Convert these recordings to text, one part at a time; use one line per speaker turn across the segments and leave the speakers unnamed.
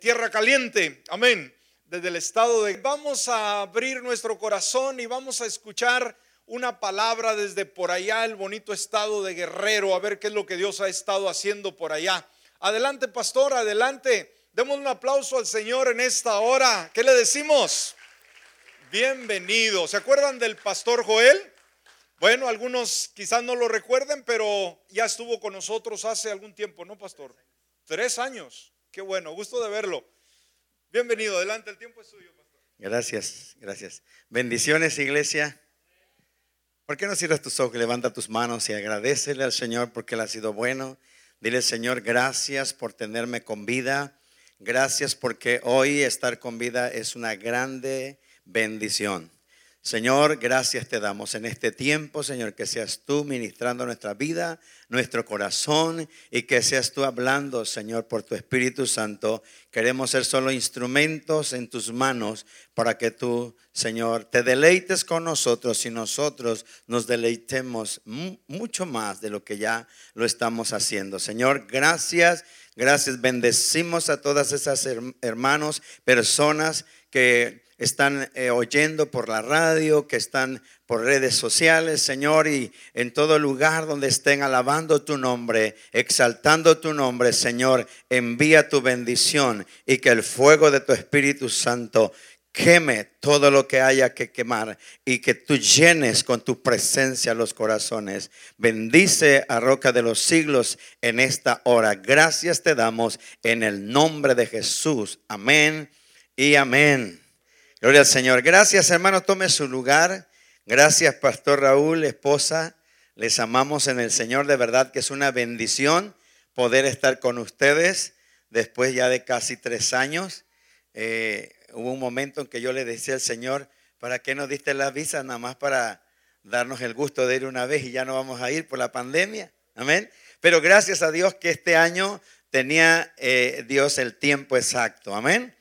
Tierra Caliente, amén, desde el estado de... Vamos a abrir nuestro corazón y vamos a escuchar una palabra desde por allá, el bonito estado de Guerrero, a ver qué es lo que Dios ha estado haciendo por allá. Adelante, pastor, adelante. Demos un aplauso al Señor en esta hora. ¿Qué le decimos? Bienvenido. ¿Se acuerdan del pastor Joel? Bueno, algunos quizás no lo recuerden, pero ya estuvo con nosotros hace algún tiempo, ¿no, pastor? Tres años. Qué bueno, gusto de verlo. Bienvenido, adelante, el tiempo es suyo, pastor.
Gracias, gracias. Bendiciones, iglesia. ¿Por qué no cierras tus ojos, levanta tus manos y agradecele al Señor porque Él ha sido bueno? Dile, Señor, gracias por tenerme con vida. Gracias porque hoy estar con vida es una grande bendición. Señor, gracias te damos en este tiempo, Señor, que seas tú ministrando nuestra vida, nuestro corazón y que seas tú hablando, Señor, por tu Espíritu Santo. Queremos ser solo instrumentos en tus manos para que tú, Señor, te deleites con nosotros y nosotros nos deleitemos mucho más de lo que ya lo estamos haciendo. Señor, gracias, gracias. Bendecimos a todas esas hermanos, personas que están eh, oyendo por la radio, que están por redes sociales, Señor, y en todo lugar donde estén alabando tu nombre, exaltando tu nombre, Señor, envía tu bendición y que el fuego de tu Espíritu Santo queme todo lo que haya que quemar y que tú llenes con tu presencia los corazones. Bendice a Roca de los siglos en esta hora. Gracias te damos en el nombre de Jesús. Amén y amén. Gloria al Señor. Gracias, hermano. Tome su lugar. Gracias, Pastor Raúl, esposa. Les amamos en el Señor. De verdad que es una bendición poder estar con ustedes después ya de casi tres años. Eh, hubo un momento en que yo le decía al Señor, ¿para qué nos diste la visa? Nada más para darnos el gusto de ir una vez y ya no vamos a ir por la pandemia. Amén. Pero gracias a Dios que este año tenía eh, Dios el tiempo exacto. Amén.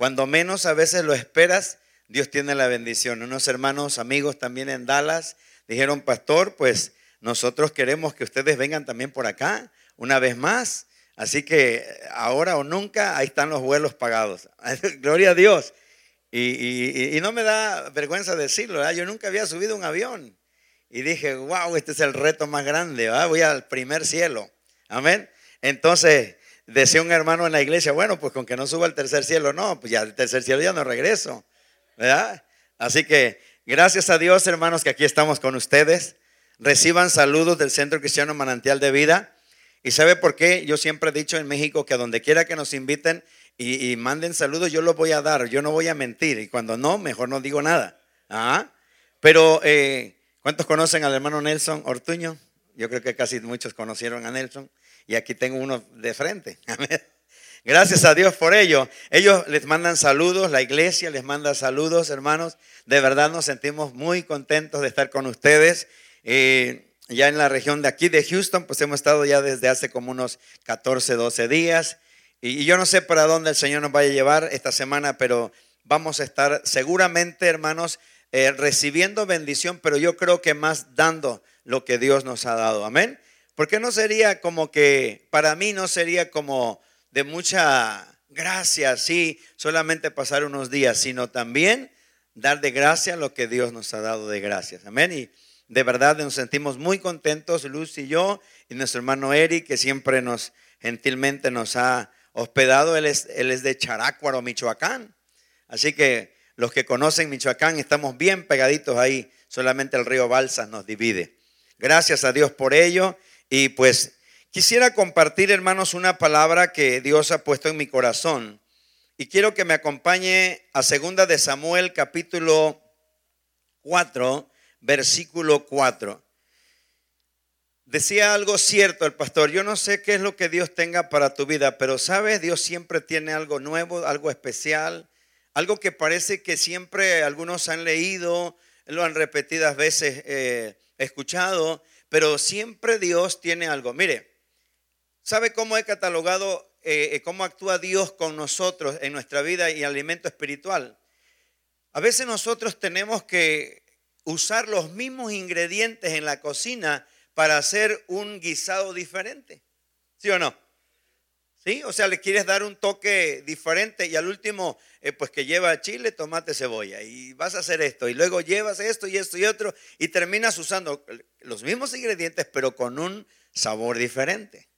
Cuando menos a veces lo esperas, Dios tiene la bendición. Unos hermanos, amigos también en Dallas dijeron, pastor, pues nosotros queremos que ustedes vengan también por acá una vez más. Así que ahora o nunca, ahí están los vuelos pagados. Gloria a Dios. Y, no me da vergüenza decirlo, yo nunca había subido un avión. Y dije, wow, este es el reto más grande, voy al primer cielo. Amén. Entonces, Decía un hermano en la iglesia, bueno, pues con que no suba al tercer cielo, no, pues ya al tercer cielo ya no regreso, ¿verdad? Así que gracias a Dios, hermanos, que aquí estamos con ustedes. Reciban saludos del Centro Cristiano Manantial de Vida. ¿Y sabe por qué? Yo siempre he dicho en México que a donde quiera que nos inviten y, manden saludos, yo los voy a dar, yo no voy a mentir. Y cuando no, mejor no digo nada. ¿Ah? Pero, eh, ¿cuántos conocen al hermano Nelson Ortuño? Yo creo que casi muchos conocieron a Nelson y aquí tengo uno de frente. Gracias a Dios por ello. Ellos les mandan saludos, la iglesia les manda saludos, hermanos. De verdad nos sentimos muy contentos de estar con ustedes. Eh, ya en la región de aquí de Houston, pues hemos estado ya desde hace como unos 14, 12 días. Y, yo no sé para dónde el Señor nos vaya a llevar esta semana, pero vamos a estar seguramente, hermanos, eh, recibiendo bendición, pero yo creo que más dando lo que Dios nos ha dado. Amén. Porque no sería como que, para mí no sería como de mucha gracia, sí, solamente pasar unos días, sino también dar de gracia lo que Dios nos ha dado de gracias. Amén. Y de verdad nos sentimos muy contentos, Luz y yo, y nuestro hermano Eric, que siempre nos gentilmente nos ha hospedado. Él es, él es de Charácuaro, Michoacán. Así que los que conocen Michoacán estamos bien pegaditos ahí. Solamente el río Balsas nos divide. Gracias a Dios por ello. Y pues quisiera compartir, hermanos, una palabra que Dios ha puesto en mi corazón. Y quiero que me acompañe a segunda de Samuel capítulo 4, versículo 4. Decía algo cierto el pastor, yo no sé qué es lo que Dios tenga para tu vida, pero sabes, Dios siempre tiene algo nuevo, algo especial, algo que parece que siempre algunos han leído, lo han repetidas veces eh, escuchado, pero siempre Dios tiene algo. Mire, ¿sabe cómo he catalogado eh, eh, cómo actúa Dios con nosotros en nuestra vida y alimento espiritual? A veces nosotros tenemos que usar los mismos ingredientes en la cocina para hacer un guisado diferente. ¿Sí o no? ¿Sí? O sea, le quieres dar un toque diferente y al último, eh, pues que lleva chile, tomate, cebolla y vas a hacer esto y luego llevas esto y esto y otro y terminas usando los mismos ingredientes pero con un sabor diferente.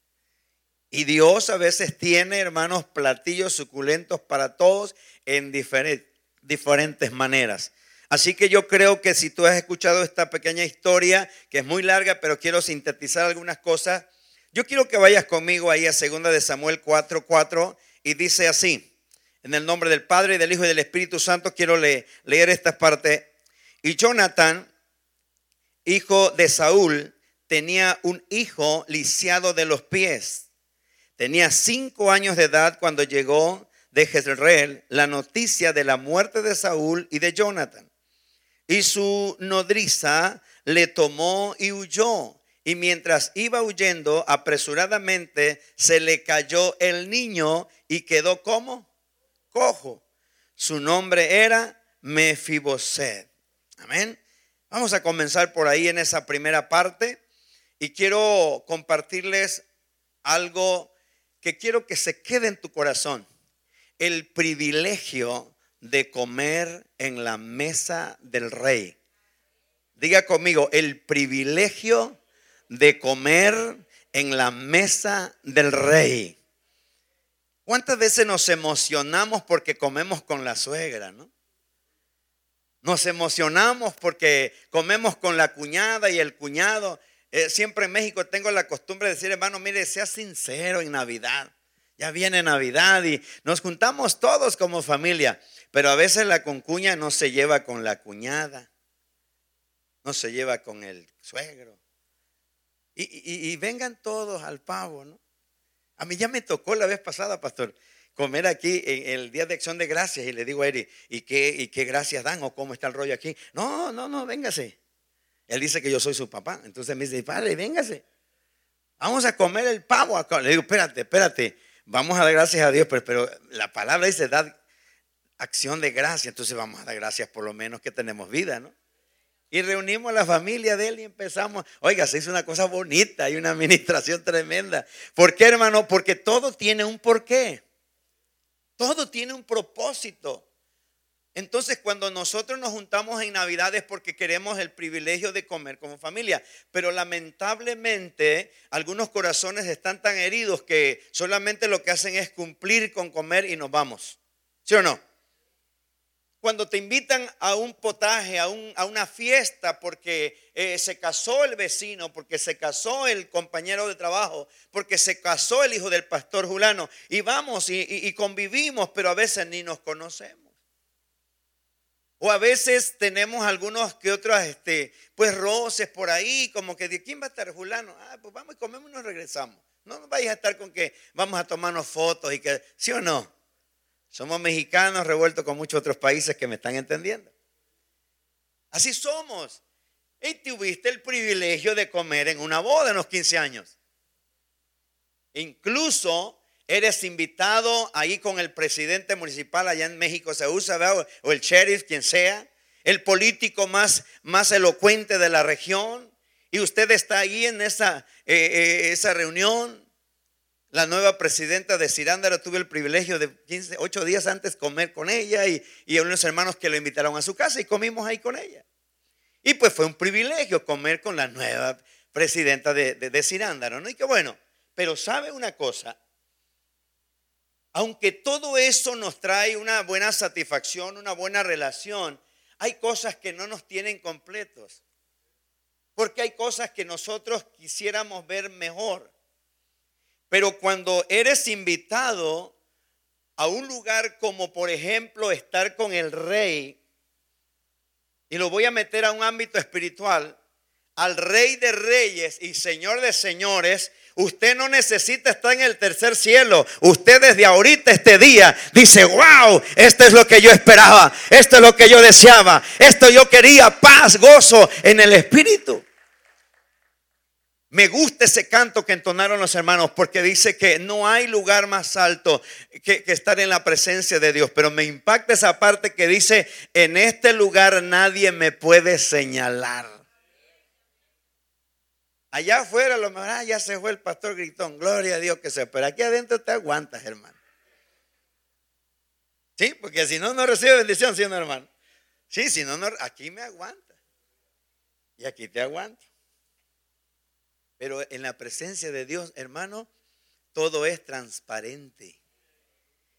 Y Dios a veces tiene, hermanos, platillos suculentos para todos en diferentes maneras. Así que yo creo que si tú has escuchado esta pequeña historia, que es muy larga, pero quiero sintetizar algunas cosas, yo quiero que vayas conmigo ahí a 2 de Samuel 4:4 4, y dice así: En el nombre del Padre y del Hijo y del Espíritu Santo quiero leer, leer esta parte. Y Jonathan, hijo de Saúl, tenía un hijo lisiado de los pies. Tenía cinco años de edad cuando llegó de Jezreel la noticia de la muerte de Saúl y de Jonathan. Y su nodriza le tomó y huyó y mientras iba huyendo apresuradamente, se le cayó el niño y quedó como cojo. Su nombre era Mefiboset. Amén. Vamos a comenzar por ahí en esa primera parte y quiero compartirles algo que quiero que se quede en tu corazón. El privilegio de comer en la mesa del rey. Diga conmigo, el privilegio de comer en la mesa del rey. ¿Cuántas veces nos emocionamos porque comemos con la suegra, no? Nos emocionamos porque comemos con la cuñada y el cuñado. Eh, siempre en México tengo la costumbre de decir, hermano, mire, sea sincero en Navidad. Ya viene Navidad y nos juntamos todos como familia, pero a veces la concuña no se lleva con la cuñada, no se lleva con el suegro. Y, vengan todos al pavo, ¿no? A mí ya me tocó la vez pasada, pastor, comer aquí en el Día de Acción de Gracias y le digo a Eri, ¿y qué, ¿y qué gracias dan o cómo está el rollo aquí? No, no, no, véngase. Él dice que yo soy su papá. Entonces me dice, padre, véngase. Vamos a comer el pavo acá. Le digo, espérate, espérate. Vamos a dar gracias a Dios, pero, pero la palabra dice, dar acción de gracias. Entonces vamos a dar gracias por lo menos que tenemos vida, ¿no? Y reunimos a la familia de él y empezamos. Oiga, se hizo una cosa bonita y una administración tremenda. ¿Por qué, hermano? Porque todo tiene un porqué. Todo tiene un propósito. Entonces, cuando nosotros nos juntamos en Navidad es porque queremos el privilegio de comer como familia. Pero lamentablemente, algunos corazones están tan heridos que solamente lo que hacen es cumplir con comer y nos vamos. ¿Sí o no? Cuando te invitan a un potaje, a, una fiesta, porque eh, se casó el vecino, porque se casó el compañero de trabajo, porque se casó el hijo del pastor Julano, y vamos y, convivimos, pero a veces ni nos conocemos. O a veces tenemos algunos que otros, este, pues roces por ahí, como que de quién va a estar Julano. Ah, pues vamos y comemos y nos regresamos. No nos vayas a estar con que vamos a tomarnos fotos y que, ¿sí o no? Somos mexicanos revueltos con muchos otros países que me están entendiendo. Así somos. Y tuviste el privilegio de comer en una boda en los 15 años. Incluso eres invitado ahí con el presidente municipal allá en México, se usa, o el sheriff, quien sea, el político más, más elocuente de la región. Y usted está ahí en esa, eh, eh, esa reunión la nueva presidenta de Cirándaro, tuve el privilegio de 15, 8 días antes comer con ella y, y unos hermanos que lo invitaron a su casa y comimos ahí con ella. Y pues fue un privilegio comer con la nueva presidenta de, de, Cirándaro, ¿no? Y qué bueno, pero sabe una cosa, aunque todo eso nos trae una buena satisfacción, una buena relación, hay cosas que no nos tienen completos. Porque hay cosas que nosotros quisiéramos ver mejor. Pero cuando eres invitado a un lugar como por ejemplo estar con el rey, y lo voy a meter a un ámbito espiritual, al rey de reyes y señor de señores, usted no necesita estar en el tercer cielo. Usted desde ahorita, este día, dice, wow, esto es lo que yo esperaba, esto es lo que yo deseaba, esto yo quería, paz, gozo en el espíritu. Me gusta ese canto que entonaron los hermanos porque dice que no hay lugar más alto que, estar en la presencia de Dios. Pero me impacta esa parte que dice, en este lugar nadie me puede señalar. Allá afuera, a lo mejor, ah, ya se fue el pastor gritón, gloria a Dios que se, pero aquí adentro te aguantas, hermano. Sí, porque si no, no recibe bendición, siendo hermano. Sí, si no, no, aquí me aguanta. Y aquí te aguanto. Pero en la presencia de Dios, hermano, todo es transparente.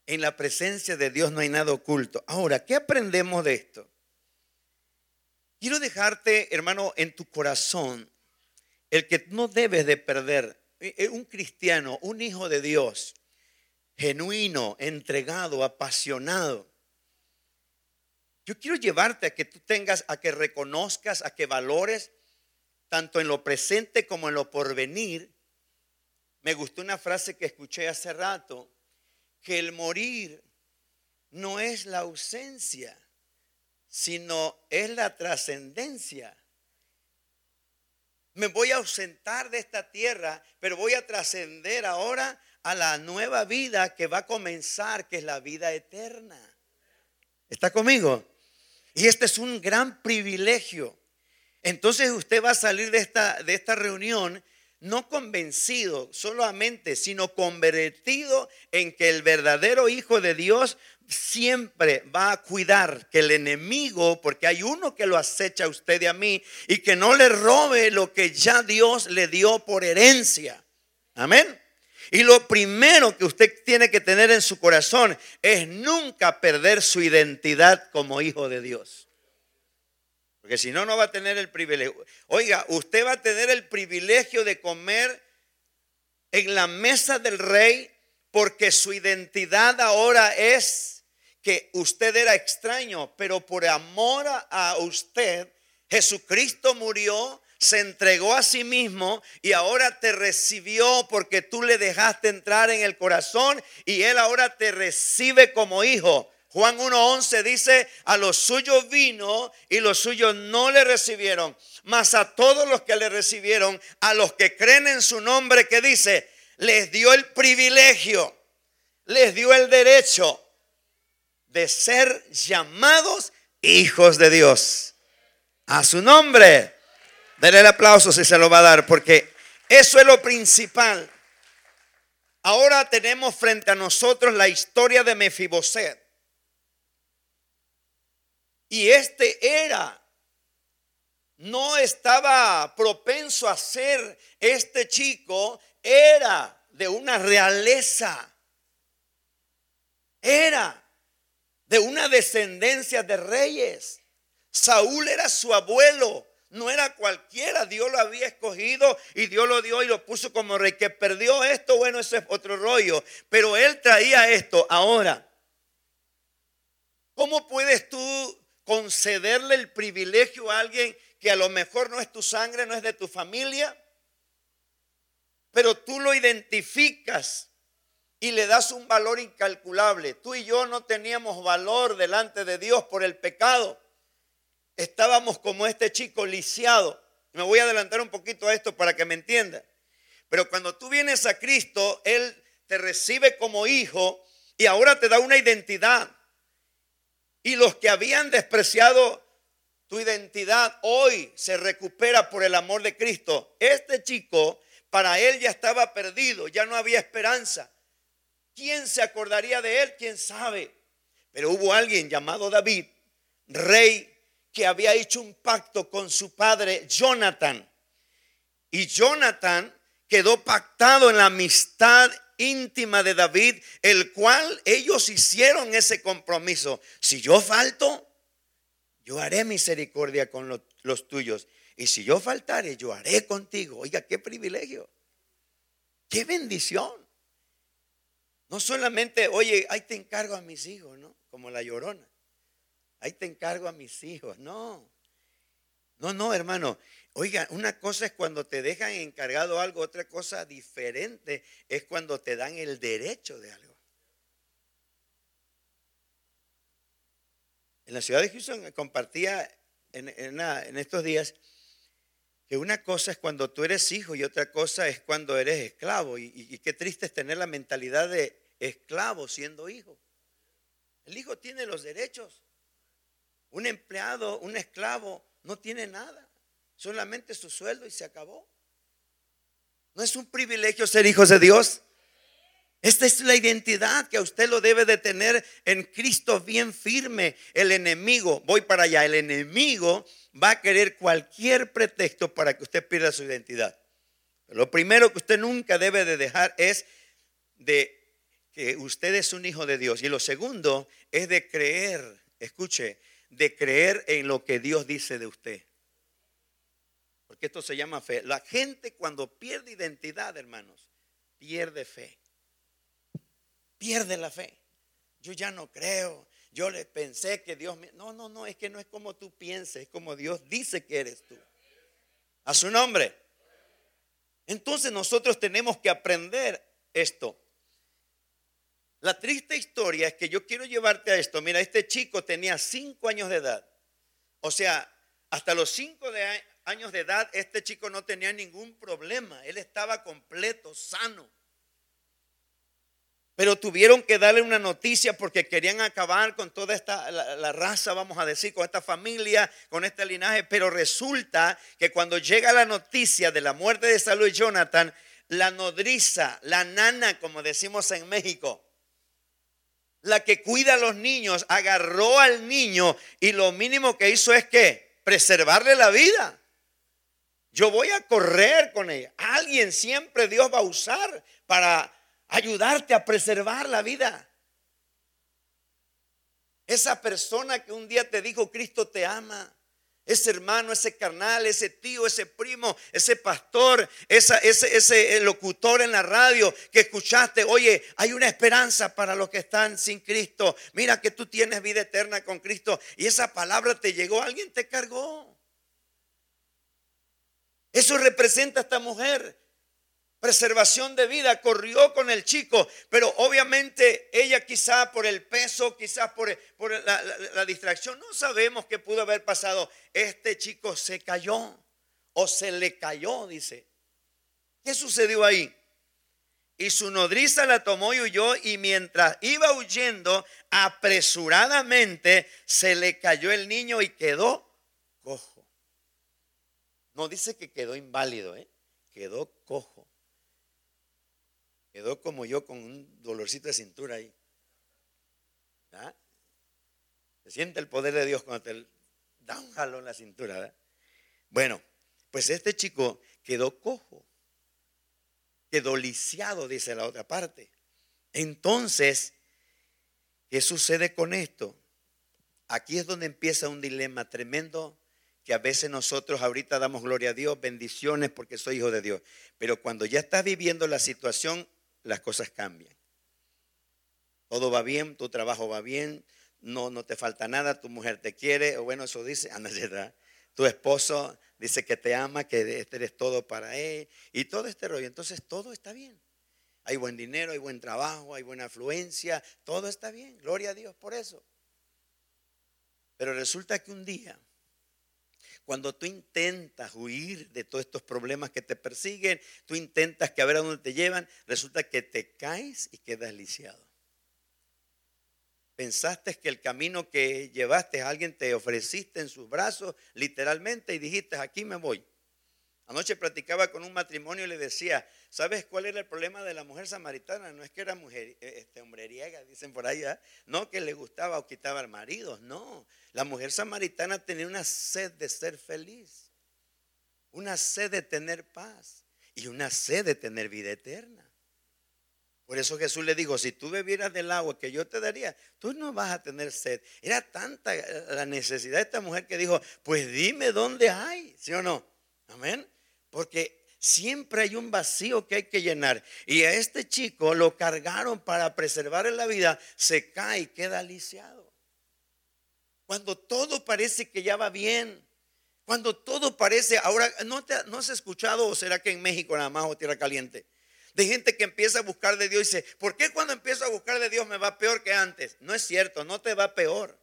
En la presencia de Dios no hay nada oculto. Ahora, ¿qué aprendemos de esto? Quiero dejarte, hermano, en tu corazón el que no debes de perder. Eh, eh, un cristiano, un hijo de Dios, genuino, entregado, apasionado. Yo quiero llevarte a que tú tengas, a que reconozcas, a que valores, tanto en lo presente como en lo porvenir. Me gustó una frase que escuché hace rato, que el morir no es la ausencia, sino es la trascendencia. Me voy a ausentar de esta tierra, pero voy a trascender ahora a la nueva vida que va a comenzar, que es la vida eterna. ¿Está conmigo? Y este es un gran privilegio. Entonces usted va a salir de esta, de esta reunión no convencido solamente, sino convertido en que el verdadero Hijo de Dios siempre va a cuidar que el enemigo, porque hay uno que lo acecha a usted y a mí, y que no le robe lo que ya Dios le dio por herencia. Amén. Y lo primero que usted tiene que tener en su corazón es nunca perder su identidad como hijo de Dios. Porque si no, no va a tener el privilegio. Oiga, usted va a tener el privilegio de comer en la mesa del rey porque su identidad ahora es que usted era extraño, pero por amor a usted, Jesucristo murió, se entregó a sí mismo y ahora te recibió porque tú le dejaste entrar en el corazón y él ahora te recibe como hijo. Juan 1.11 dice, a los suyos vino y los suyos no le recibieron, mas a todos los que le recibieron, a los que creen en su nombre, que dice, les dio el privilegio, les dio el derecho de ser llamados hijos de Dios. A su nombre. Denle el aplauso si se lo va a dar, porque eso es lo principal. Ahora tenemos frente a nosotros la historia de Mefiboset. Y este era, no estaba propenso a ser este chico, era de una realeza, era de una descendencia de reyes. Saúl era su abuelo, no era cualquiera, Dios lo había escogido y Dios lo dio y lo puso como rey. Que perdió esto, bueno, ese es otro rollo. Pero él traía esto. Ahora, ¿cómo puedes tú concederle el privilegio a alguien que a lo mejor no es tu sangre, no es de tu familia, pero tú lo identificas y le das un valor incalculable. Tú y yo no teníamos valor delante de Dios por el pecado. Estábamos como este chico lisiado. Me voy a adelantar un poquito a esto para que me entienda. Pero cuando tú vienes a Cristo, Él te recibe como hijo y ahora te da una identidad. Y los que habían despreciado tu identidad hoy se recupera por el amor de Cristo. Este chico, para él ya estaba perdido, ya no había esperanza. ¿Quién se acordaría de él? ¿Quién sabe? Pero hubo alguien llamado David, rey, que había hecho un pacto con su padre Jonathan. Y Jonathan quedó pactado en la amistad íntima de David, el cual ellos hicieron ese compromiso. Si yo falto, yo haré misericordia con los, tuyos. Y si yo faltare, yo haré contigo. Oiga, qué privilegio. Qué bendición. No solamente, oye, ahí te encargo a mis hijos, ¿no? Como la llorona. Ahí te encargo a mis hijos. No. No, no, hermano. Oiga, una cosa es cuando te dejan encargado algo, otra cosa diferente es cuando te dan el derecho de algo. En la ciudad de Houston compartía en, estos días que una cosa es cuando tú eres hijo y otra cosa es cuando eres esclavo. Y, qué triste es tener la mentalidad de esclavo siendo hijo. El hijo tiene los derechos. Un empleado, un esclavo, no tiene nada solamente su sueldo y se acabó. ¿No es un privilegio ser hijos de Dios? Esta es la identidad que usted lo debe de tener en Cristo bien firme. El enemigo, voy para allá, el enemigo va a querer cualquier pretexto para que usted pierda su identidad. Lo primero que usted nunca debe de dejar es de que usted es un hijo de Dios. Y lo segundo es de creer, escuche, de creer en lo que Dios dice de usted. Porque esto se llama fe. La gente cuando pierde identidad, hermanos, pierde fe. Pierde la fe. Yo ya no creo. Yo le pensé que Dios me... No, no, no, es que no es como tú pienses, es como Dios dice que eres tú. A su nombre. Entonces nosotros tenemos que aprender esto. La triste historia es que yo quiero llevarte a esto. Mira, este chico tenía cinco años de edad. O sea, hasta los cinco años de edad, este chico no tenía ningún problema. Él estaba completo, sano. Pero tuvieron que darle una noticia porque querían acabar con toda esta la, raza, vamos a decir, con esta familia, con este linaje. Pero resulta que cuando llega la noticia de la muerte de Salud Jonathan, la nodriza, la nana, como decimos en México, la que cuida a los niños, agarró al niño y lo mínimo que hizo es que preservarle la vida. Yo voy a correr con ella. Alguien siempre Dios va a usar para ayudarte a preservar la vida. Esa persona que un día te dijo, Cristo te ama ese hermano, ese carnal, ese tío, ese primo, ese pastor, ese, ese locutor en la radio que escuchaste, oye, hay una esperanza para los que están sin Cristo. Mira que tú tienes vida eterna con Cristo y esa palabra te llegó, alguien te cargó. Eso representa a esta mujer preservación de vida, corrió con el chico, pero obviamente ella quizá por el peso, quizás por, por la, distracción, no sabemos qué pudo haber pasado. Este chico se cayó o se le cayó, dice. ¿Qué sucedió ahí? Y su nodriza la tomó y huyó y mientras iba huyendo, apresuradamente se le cayó el niño y quedó cojo. No dice que quedó inválido, ¿eh? quedó cojo. Quedó como yo con un dolorcito de cintura ahí. ¿Ah? Se siente el poder de Dios cuando te da un jalón en la cintura. Bueno, pues este chico quedó cojo, quedó lisiado, dice la otra parte. Entonces, ¿qué sucede con esto? Aquí es donde empieza un dilema tremendo que a veces nosotros ahorita damos gloria a Dios, bendiciones porque soy hijo de Dios. Pero cuando ya estás viviendo la situación las cosas cambian. Todo va bien, tu trabajo va bien, no, no te falta nada, tu mujer te quiere, o bueno, eso dice, anda, ¿verdad? Tu esposo dice que te ama, que este eres todo para él, y todo este rollo. Entonces todo está bien. Hay buen dinero, hay buen trabajo, hay buena afluencia, todo está bien. Gloria a Dios por eso. Pero resulta que un día cuando tú intentas huir de todos estos problemas que te persiguen, tú intentas que a ver a dónde te llevan, resulta que te caes y quedas lisiado. Pensaste que el camino que llevaste a alguien te ofreciste en sus brazos, literalmente, y dijiste, aquí me voy. Anoche platicaba con un matrimonio y le decía, ¿sabes cuál era el problema de la mujer samaritana? No es que era mujer, eh, este, hombreriega, dicen por ahí, no que le gustaba o quitaba al marido, no. La mujer samaritana tenía una sed de ser feliz, una sed de tener paz y una sed de tener vida eterna. Por eso Jesús le dijo, si tú bebieras del agua que yo te daría, tú no vas a tener sed. Era tanta la necesidad de esta mujer que dijo, pues dime dónde hay, ¿sí o no? Amén. Porque siempre hay un vacío que hay que llenar. Y a este chico lo cargaron para preservar la vida, se cae y queda lisiado. Cuando todo parece que ya va bien, cuando todo parece, ahora, ¿no, te, ¿no has escuchado o será que en México nada más o tierra caliente? De gente que empieza a buscar de Dios y dice, ¿por qué cuando empiezo a buscar de Dios me va peor que antes? No es cierto, no te va peor.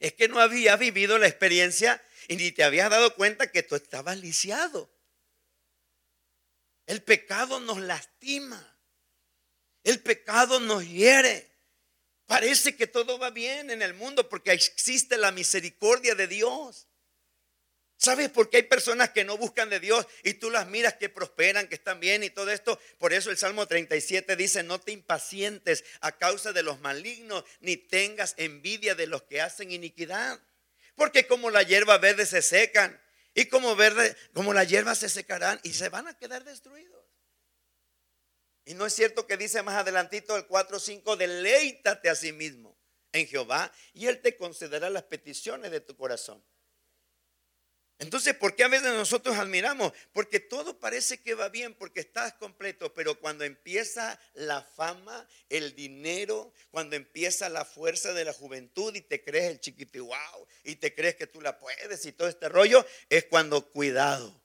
Es que no había vivido la experiencia y ni te habías dado cuenta que tú estabas lisiado. El pecado nos lastima. El pecado nos hiere. Parece que todo va bien en el mundo porque existe la misericordia de Dios. ¿Sabes por qué hay personas que no buscan de Dios y tú las miras que prosperan, que están bien y todo esto? Por eso el Salmo 37 dice, no te impacientes a causa de los malignos, ni tengas envidia de los que hacen iniquidad. Porque como la hierba verde se secan y como, verde, como la hierba se secarán y se van a quedar destruidos. Y no es cierto que dice más adelantito el 4.5, deleítate a sí mismo en Jehová y Él te concederá las peticiones de tu corazón. Entonces, ¿por qué a veces nosotros admiramos? Porque todo parece que va bien, porque estás completo, pero cuando empieza la fama, el dinero, cuando empieza la fuerza de la juventud y te crees el chiquito wow, y te crees que tú la puedes y todo este rollo, es cuando cuidado.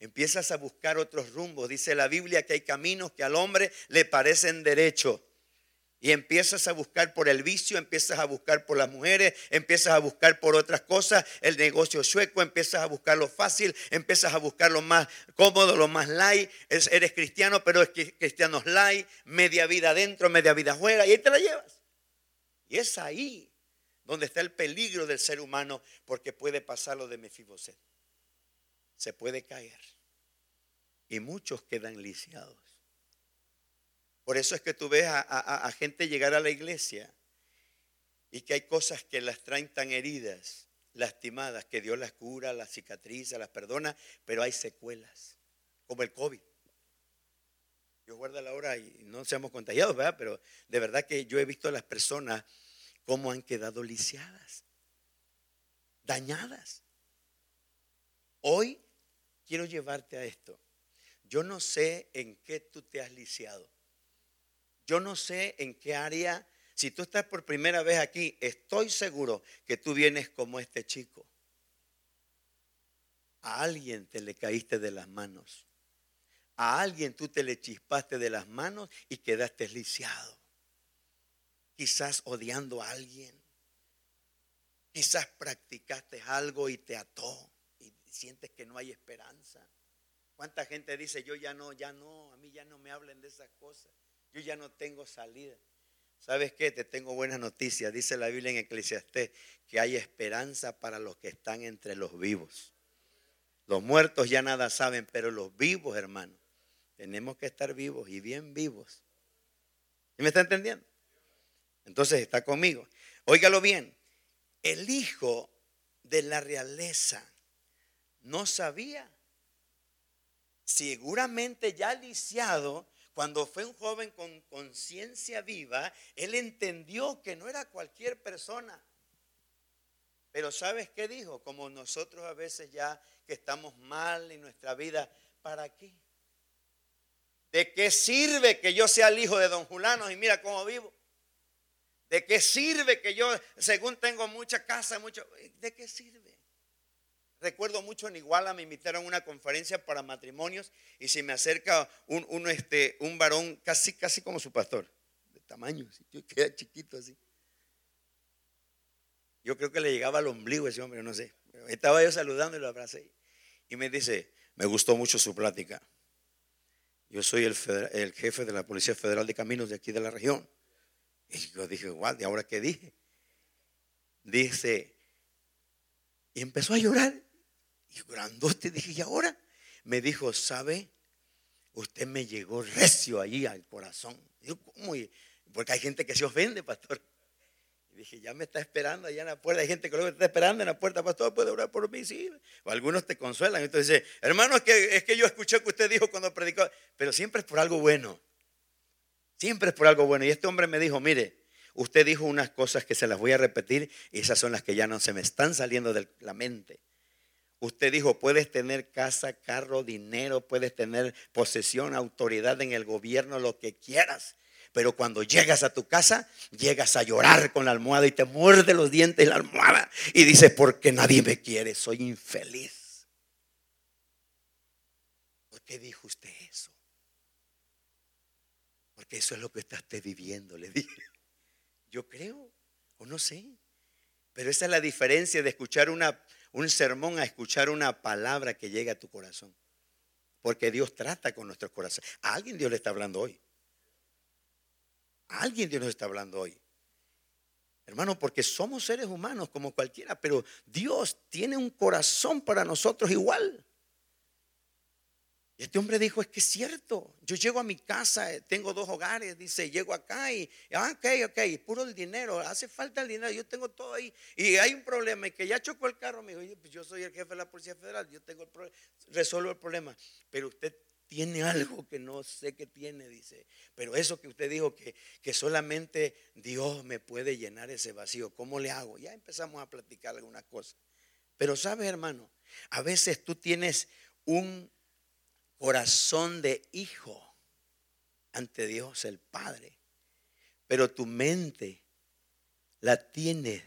Empiezas a buscar otros rumbos. Dice la Biblia que hay caminos que al hombre le parecen derechos y empiezas a buscar por el vicio, empiezas a buscar por las mujeres, empiezas a buscar por otras cosas, el negocio sueco, empiezas a buscar lo fácil, empiezas a buscar lo más cómodo, lo más light. Eres cristiano, pero es cristiano light, media vida adentro, media vida afuera, y ahí te la llevas. Y es ahí donde está el peligro del ser humano, porque puede pasar lo de Mefiboset. Se puede caer. Y muchos quedan lisiados. Por eso es que tú ves a, gente llegar a la iglesia y que hay cosas que las traen tan heridas, lastimadas, que Dios las cura, las cicatriza, las perdona, pero hay secuelas, como el COVID. Dios guarda la hora y no seamos contagiados, ¿verdad? Pero de verdad que yo he visto a las personas cómo han quedado lisiadas, dañadas. Hoy quiero llevarte a esto. Yo no sé en qué tú te has lisiado. Yo no sé en qué área, si tú estás por primera vez aquí, estoy seguro que tú vienes como este chico. A alguien te le caíste de las manos. A alguien tú te le chispaste de las manos y quedaste lisiado. Quizás odiando a alguien. Quizás practicaste algo y te ató y sientes que no hay esperanza. ¿Cuánta gente dice, yo ya no, ya no, a mí ya no me hablen de esas cosas? Yo ya no tengo salida. ¿Sabes qué? Te tengo buenas noticias. Dice la Biblia en Eclesiastés que hay esperanza para los que están entre los vivos. Los muertos ya nada saben, pero los vivos, hermano, tenemos que estar vivos y bien vivos. ¿Y me está entendiendo? Entonces está conmigo. Óigalo bien. El hijo de la realeza no sabía. Seguramente ya lisiado cuando fue un joven con conciencia viva, él entendió que no era cualquier persona. Pero ¿sabes qué dijo? Como nosotros a veces ya que estamos mal en nuestra vida, ¿para qué? ¿De qué sirve que yo sea el hijo de don Julano y mira cómo vivo? ¿De qué sirve que yo, según tengo mucha casa, mucho, ¿de qué sirve? Recuerdo mucho en Iguala me invitaron a una conferencia para matrimonios y se me acerca un, este, un varón casi, casi como su pastor, de tamaño, yo queda chiquito así. Yo creo que le llegaba al ombligo ese hombre, no sé. Estaba yo saludando y lo abracé. Y me dice, me gustó mucho su plática. Yo soy el, el jefe de la Policía Federal de Caminos de aquí de la región. Y yo dije, guau, ¿y ahora qué dije? Dice, y empezó a llorar. Y grandote, dije, ¿y ahora? Me dijo, ¿sabe? Usted me llegó recio allí al corazón. Digo, ¿cómo? Porque hay gente que se ofende, pastor. Y dije, ya me está esperando allá en la puerta. Hay gente que luego está esperando en la puerta, pastor, puede orar por mí, sí. O algunos te consuelan. Entonces dice, hermano, es que, es que yo escuché que usted dijo cuando predicó, pero siempre es por algo bueno. Siempre es por algo bueno. Y este hombre me dijo, mire, usted dijo unas cosas que se las voy a repetir y esas son las que ya no se me están saliendo de la mente. Usted dijo, puedes tener casa, carro, dinero, puedes tener posesión, autoridad en el gobierno, lo que quieras. Pero cuando llegas a tu casa, llegas a llorar con la almohada y te muerde los dientes la almohada. Y dices, porque nadie me quiere, soy infeliz. ¿Por qué dijo usted eso? Porque eso es lo que está viviendo, le dije. Yo creo, o no sé. Pero esa es la diferencia de escuchar una un sermón a escuchar una palabra que llegue a tu corazón. Porque Dios trata con nuestros corazones. A alguien Dios le está hablando hoy. A alguien Dios nos está hablando hoy. Hermano, porque somos seres humanos como cualquiera, pero Dios tiene un corazón para nosotros igual. Y este hombre dijo, es que es cierto, yo llego a mi casa, eh, tengo dos hogares, dice, llego acá y, ah, ok, ok, puro el dinero, hace falta el dinero, yo tengo todo ahí. Y hay un problema, y que ya chocó el carro, me dijo, pues yo soy el jefe de la Policía Federal, yo tengo el problema, resuelvo el problema. Pero usted tiene algo que no sé qué tiene, dice. Pero eso que usted dijo que, que solamente Dios me puede llenar ese vacío, ¿cómo le hago? Ya empezamos a platicar algunas cosas. Pero sabes, hermano, a veces tú tienes un corazón de hijo ante Dios el Padre, pero tu mente la tiene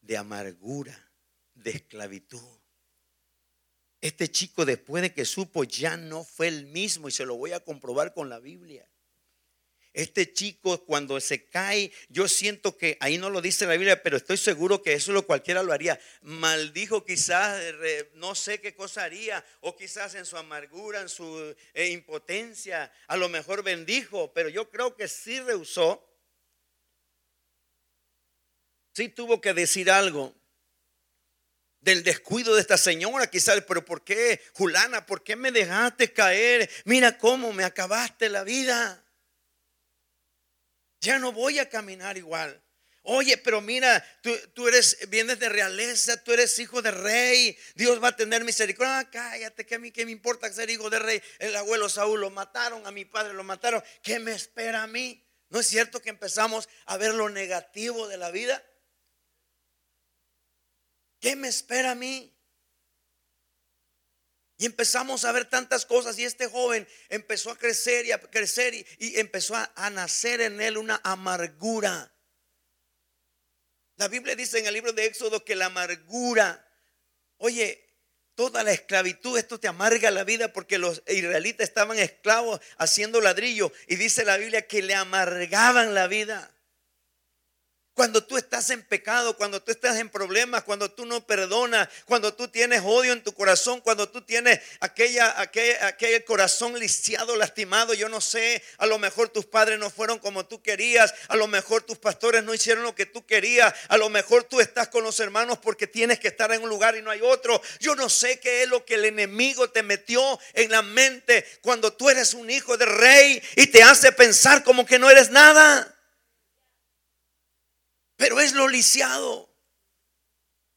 de amargura, de esclavitud. Este chico después de que supo ya no fue el mismo y se lo voy a comprobar con la Biblia. Este chico cuando se cae, yo siento que ahí no lo dice la Biblia, pero estoy seguro que eso lo cualquiera lo haría. Maldijo quizás, no sé qué cosa haría, o quizás en su amargura, en su eh, impotencia, a lo mejor bendijo, pero yo creo que sí rehusó. Sí tuvo que decir algo del descuido de esta señora, quizás, pero ¿por qué, Julana? ¿Por qué me dejaste caer? Mira cómo me acabaste la vida. Ya no voy a caminar igual. Oye, pero mira, tú, eres, vienes de realeza, tú eres hijo de rey, Dios va a tener misericordia. Ah, cállate, que a mí qué me importa ser hijo de rey. El abuelo Saúl lo mataron, a mi padre lo mataron. ¿Qué me espera a mí? ¿No es cierto que empezamos a ver lo negativo de la vida? ¿Qué me espera a mí? Y empezamos a ver tantas cosas y este joven empezó a crecer y a crecer y, empezó a, nacer en él una amargura. La Biblia dice en el libro de Éxodo que la amargura, oye, toda la esclavitud, esto te amarga la vida porque los israelitas estaban esclavos haciendo ladrillo y dice la Biblia que le amargaban la vida. Cuando tú estás en pecado, cuando tú estás en problemas, cuando tú no perdonas, cuando tú tienes odio en tu corazón, cuando tú tienes aquella, aquel, corazón lisiado, lastimado, yo no sé, a lo mejor tus padres no fueron como tú querías, a lo mejor tus pastores no hicieron lo que tú querías, a lo mejor tú estás con los hermanos porque tienes que estar en un lugar y no hay otro. Yo no sé qué es lo que el enemigo te metió en la mente cuando tú eres un hijo de rey y te hace pensar como que no eres nada pero es lo lisiado.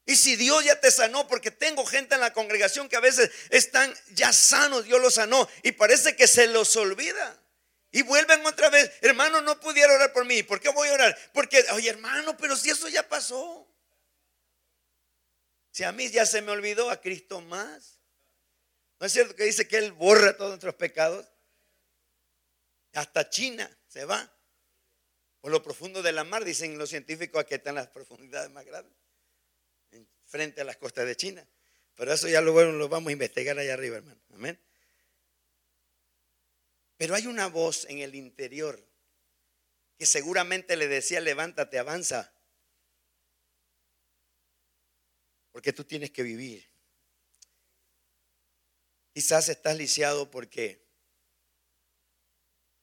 Y si Dios ya te sanó, porque tengo gente en la congregación que a veces están ya sanos, Dios los sanó, y parece que se los olvida. Y vuelven otra vez, hermano, no pudiera orar por mí. ¿Por qué voy a orar? Porque, oye, hermano, pero si eso ya pasó. Si a mí ya se me olvidó, a Cristo más. ¿No es cierto que dice que Él borra todos nuestros pecados? Hasta China se va. Por lo profundo de la mar, dicen los científicos, aquí están las profundidades más grandes, frente a las costas de China. Pero eso ya lo, lo vamos a investigar allá arriba, hermano. Amén. Pero hay una voz en el interior que seguramente le decía, levántate, avanza. Porque tú tienes que vivir. Quizás estás lisiado porque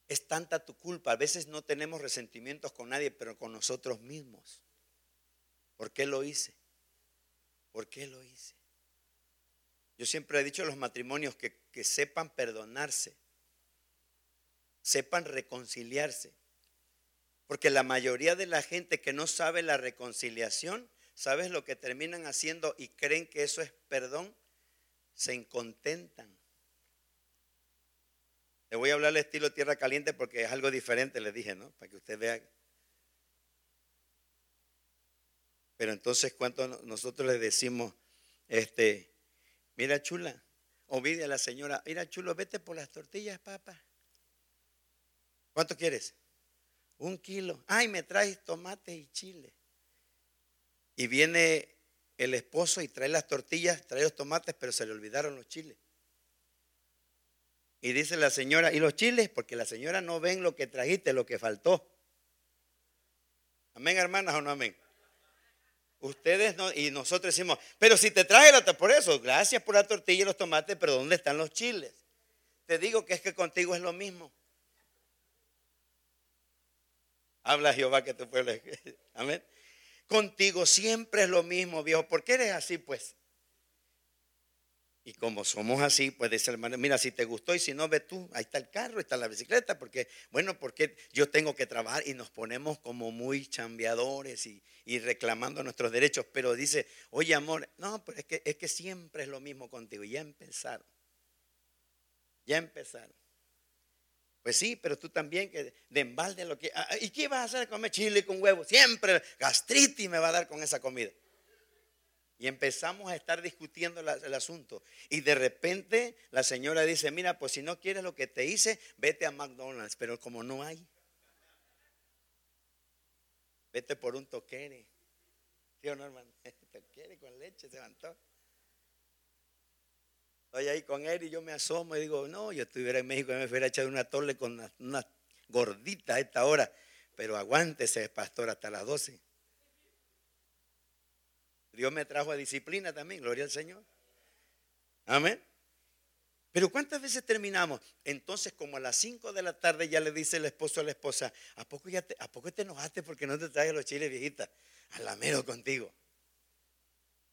es tanta tu culpa. A veces no tenemos resentimientos con nadie, pero con nosotros mismos. ¿Por qué lo hice? ¿Por qué lo hice? Yo siempre he dicho a los matrimonios que, que sepan perdonarse, sepan reconciliarse. Porque la mayoría de la gente que no sabe la reconciliación, ¿sabes lo que terminan haciendo y creen que eso es perdón? Se incontentan le voy a hablar al estilo tierra caliente porque es algo diferente, le dije, ¿no? Para que usted vea. Pero entonces, ¿cuánto nosotros le decimos, este, mira chula, Ovidia a la señora, mira chulo, vete por las tortillas, papá. ¿Cuánto quieres? Un kilo. Ay, me traes tomate y chile. Y viene el esposo y trae las tortillas, trae los tomates, pero se le olvidaron los chiles. Y dice la señora, ¿y los chiles? Porque la señora no ven lo que trajiste, lo que faltó. Amén, hermanas, o no amén. Ustedes no, y nosotros decimos, pero si te traje la por eso, gracias por la tortilla y los tomates, pero ¿dónde están los chiles? Te digo que es que contigo es lo mismo. Habla Jehová que tu pueblo. Amén. Contigo siempre es lo mismo, viejo. ¿Por qué eres así, pues? Y como somos así, pues dice el hermano, mira, si te gustó y si no, ve tú, ahí está el carro, está la bicicleta, porque, bueno, porque yo tengo que trabajar y nos ponemos como muy chambeadores y, reclamando nuestros derechos, pero dice, oye amor, no, pero es que, es que siempre es lo mismo contigo, ya empezaron, ya empezaron. Pues sí, pero tú también que de embalde lo que... Ah, ¿Y qué vas a hacer? Comer chile con huevo. Siempre gastritis me va a dar con esa comida. Y empezamos a estar discutiendo el asunto. Y de repente la señora dice, mira, pues si no quieres lo que te hice, vete a McDonald's. Pero como no hay, vete por un toquere. ¿Sí o no, hermano? Toquere con leche, se levantó. Estoy ahí con él y yo me asomo y digo, no, yo estuviera en México y me fuera echado una torre con una, una gordita a esta hora. Pero aguántese, pastor, hasta las 12. Dios me trajo a disciplina también, gloria al Señor. Amén. Pero ¿cuántas veces terminamos? Entonces, como a las 5 de la tarde ya le dice el esposo a la esposa, ¿a poco, ya te, ¿a poco te enojaste porque no te traes los chiles viejita? Alamero contigo.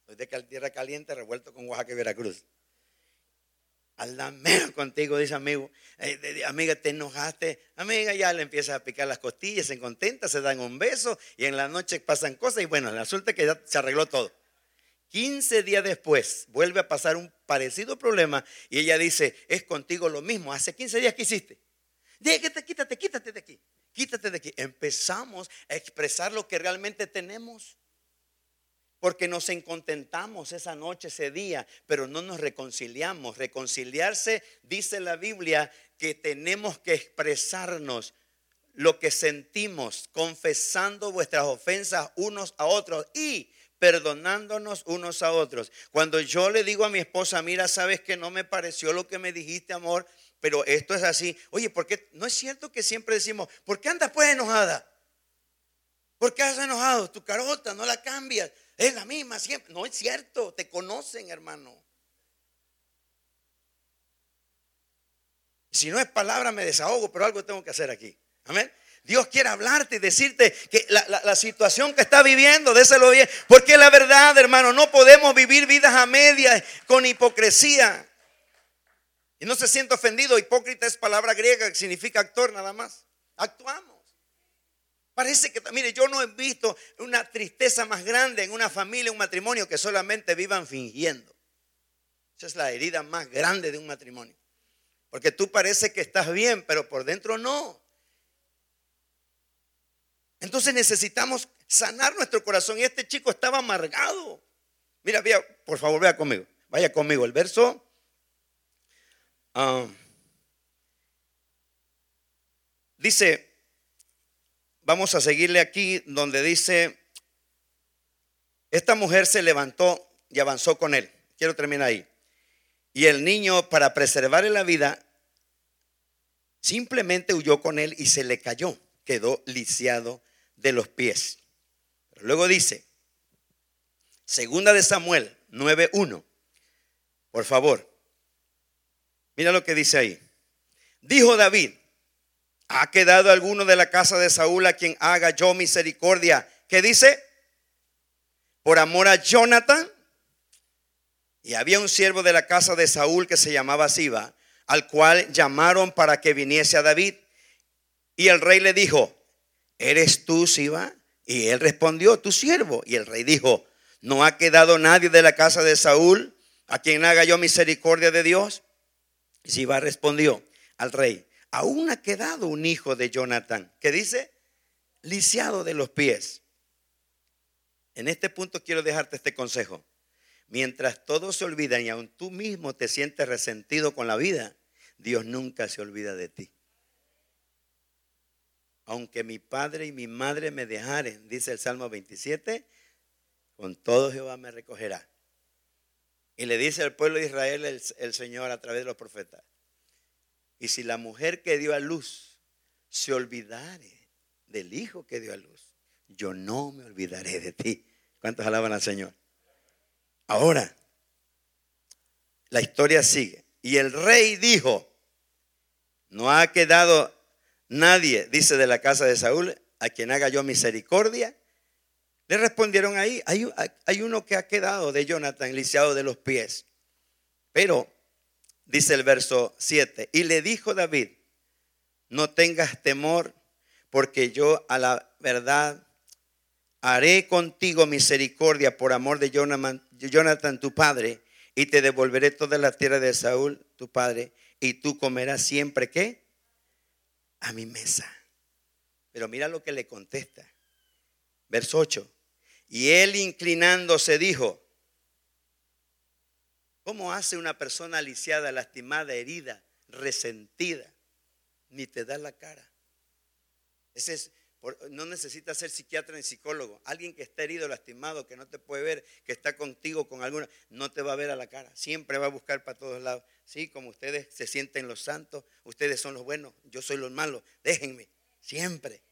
Soy de tierra caliente revuelto con Oaxaca y Veracruz. Alamero contigo, dice amigo. Eh, amiga, te enojaste. Amiga, ya le empieza a picar las costillas, se contenta, se dan un beso y en la noche pasan cosas y bueno, resulta que ya se arregló todo. 15 días después vuelve a pasar un parecido problema y ella dice, es contigo lo mismo, hace 15 días que hiciste. Dígate, quítate, quítate de aquí, quítate de aquí. Empezamos a expresar lo que realmente tenemos. Porque nos encontentamos esa noche, ese día, pero no nos reconciliamos. Reconciliarse, dice la Biblia, que tenemos que expresarnos lo que sentimos, confesando vuestras ofensas unos a otros y perdonándonos unos a otros. Cuando yo le digo a mi esposa, mira, sabes que no me pareció lo que me dijiste, amor, pero esto es así. Oye, ¿por qué? No es cierto que siempre decimos, ¿por qué andas pues enojada? ¿Por qué has enojado? Tu carota, no la cambias. Es la misma siempre. No es cierto, te conocen, hermano. Si no es palabra, me desahogo, pero algo tengo que hacer aquí. Amén. Dios quiere hablarte y decirte que la, situación que está viviendo, déselo bien. Porque la verdad, hermano, no podemos vivir vidas a medias con hipocresía. Y no se siente ofendido. Hipócrita es palabra griega que significa actor nada más. Actuamos. Parece que, mire, yo no he visto una tristeza más grande en una familia, un matrimonio, que solamente vivan fingiendo. Esa es la herida más grande de un matrimonio. Porque tú parece que estás bien, pero por dentro no. Entonces necesitamos sanar nuestro corazón. Y este chico estaba amargado. Mira, por favor, vea conmigo. Vaya conmigo. El verso. Ah, dice, vamos a seguirle aquí donde dice, esta mujer se levantó y avanzó con él. Quiero terminar ahí. Y el niño, para preservarle la vida, simplemente huyó con él y se le cayó. Quedó lisiado de los pies. luego dice, segunda de Samuel 9.1, por favor, mira lo que dice ahí. Dijo David, ¿ha quedado alguno de la casa de Saúl a quien haga yo misericordia? ¿Qué dice? Por amor a Jonathan. Y había un siervo de la casa de Saúl que se llamaba Siba, al cual llamaron para que viniese a David. Y el rey le dijo, ¿eres tú, Siba? Y él respondió, tu siervo. Y el rey dijo, ¿no ha quedado nadie de la casa de Saúl a quien haga yo misericordia de Dios? Y Siba respondió al rey, aún ha quedado un hijo de Jonathan, que dice, lisiado de los pies. En este punto quiero dejarte este consejo. Mientras todos se olvidan y aún tú mismo te sientes resentido con la vida, Dios nunca se olvida de ti aunque mi padre y mi madre me dejaren, dice el Salmo 27, con todo Jehová me recogerá. Y le dice al pueblo de Israel el, el, Señor a través de los profetas, y si la mujer que dio a luz se olvidare del hijo que dio a luz, yo no me olvidaré de ti. ¿Cuántos alaban al Señor? Ahora, la historia sigue. Y el rey dijo, no ha quedado nadie, dice de la casa de Saúl, a quien haga yo misericordia. Le respondieron ahí, hay, hay uno que ha quedado de Jonathan lisiado de los pies. Pero, dice el verso 7, y le dijo David, no tengas temor, porque yo a la verdad haré contigo misericordia por amor de Jonathan, tu padre, y te devolveré toda la tierra de Saúl, tu padre, y tú comerás siempre qué? A mi mesa. Pero mira lo que le contesta. Verso 8. Y él inclinándose dijo, ¿cómo hace una persona lisiada, lastimada, herida, resentida? Ni te da la cara. Ese es, no necesitas ser psiquiatra ni psicólogo. Alguien que está herido, lastimado, que no te puede ver, que está contigo con alguna, no te va a ver a la cara. Siempre va a buscar para todos lados. Sí, como ustedes se sienten los santos, ustedes son los buenos, yo soy los malos. Déjenme, siempre.